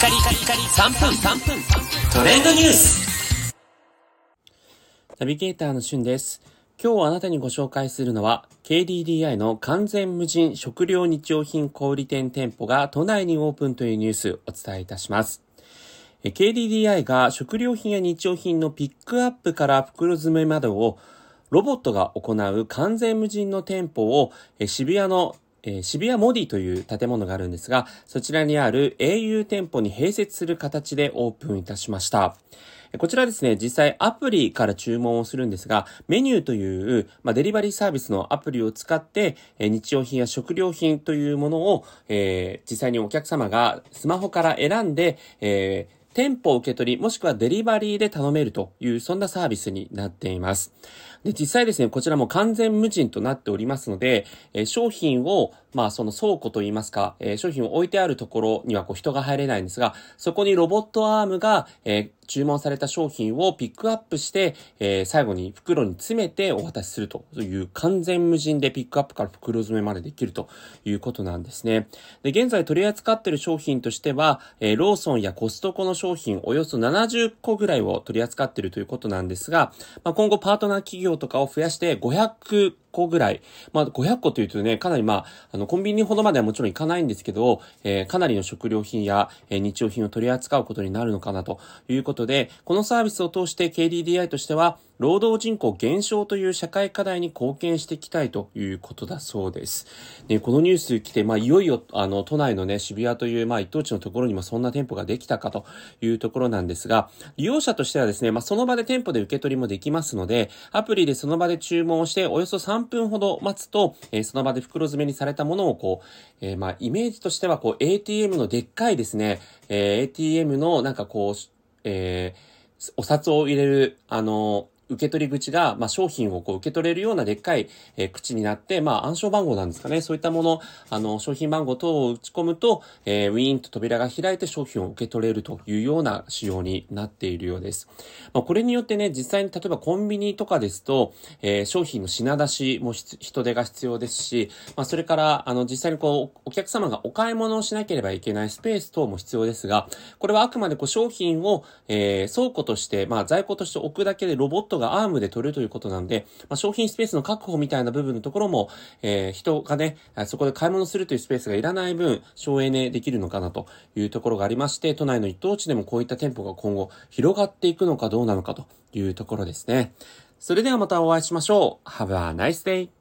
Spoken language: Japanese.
カリカリカリ3分3分トレンドニュースナビゲーターのしゅんです。今日あなたにご紹介するのは KDDI の完全無人食料日用品小売店店舗が都内にオープンというニュースお伝えいたします。KDDI が食料品や日用品のピックアップから袋詰めまでをロボットが行う完全無人の店舗を渋谷のえー、渋谷モディという建物があるんですが、そちらにある au 店舗に併設する形でオープンいたしました。こちらですね、実際アプリから注文をするんですが、メニューという、まあ、デリバリーサービスのアプリを使って、えー、日用品や食料品というものを、えー、実際にお客様がスマホから選んで、えー店舗受け取り、もしくはデリバリーで頼めるという、そんなサービスになっています。で、実際ですね、こちらも完全無人となっておりますので、えー、商品を、まあ、その倉庫といいますか、えー、商品を置いてあるところにはこう人が入れないんですが、そこにロボットアームが、えー、注文された商品をピックアップして、えー、最後に袋に詰めてお渡しするという完全無人でピックアップから袋詰めまでできるということなんですね。で、現在取り扱っている商品としては、えー、ローソンやコストコの商品およそ70個ぐらいを取り扱っているということなんですが、まあ、今後パートナー企業とかを増やして500個ぐらい。まあ、500個というとね、かなりまあ、あの、コンビニほどまではもちろんいかないんですけど、えー、かなりの食料品や、えー、日用品を取り扱うことになるのかなということで、このサービスを通して KDDI としては、労働人口減少という社会課題に貢献していきたいということだそうです。ね、このニュース来て、まあ、いよいよ、あの、都内のね、渋谷という、まあ、一等地のところにもそんな店舗ができたかというところなんですが、利用者としてはですね、まあ、その場で店舗で受け取りもできますので、アプリでその場で注文をして、およそ3 3分ほど待つと、えー、その場で袋詰めにされたものをこう、えー、まあ、イメージとしては、こう、ATM のでっかいですね、えー、ATM のなんかこう、えー、お札を入れる、あの受け取り口が、まあ、商品をこう受け取れるようなでっかい、えー、口になって、まあ、暗証番号なんですかね。そういったもの、あの、商品番号等を打ち込むと、えー、ウィーンと扉が開いて商品を受け取れるというような仕様になっているようです。まあ、これによってね、実際に例えばコンビニとかですと、えー、商品の品出しも人手が必要ですし、まあ、それから、あの、実際にこう、お客様がお買い物をしなければいけないスペース等も必要ですが、これはあくまでこう商品を、えー、倉庫として、まあ、在庫として置くだけでロボットがアームで取るということなんで、まあ、商品スペースの確保みたいな部分のところも、えー、人がね、そこで買い物するというスペースがいらない分、省エネできるのかなというところがありまして、都内の一等地でもこういった店舗が今後広がっていくのかどうなのかというところですね。それではまたお会いしましょう。Have a nice day!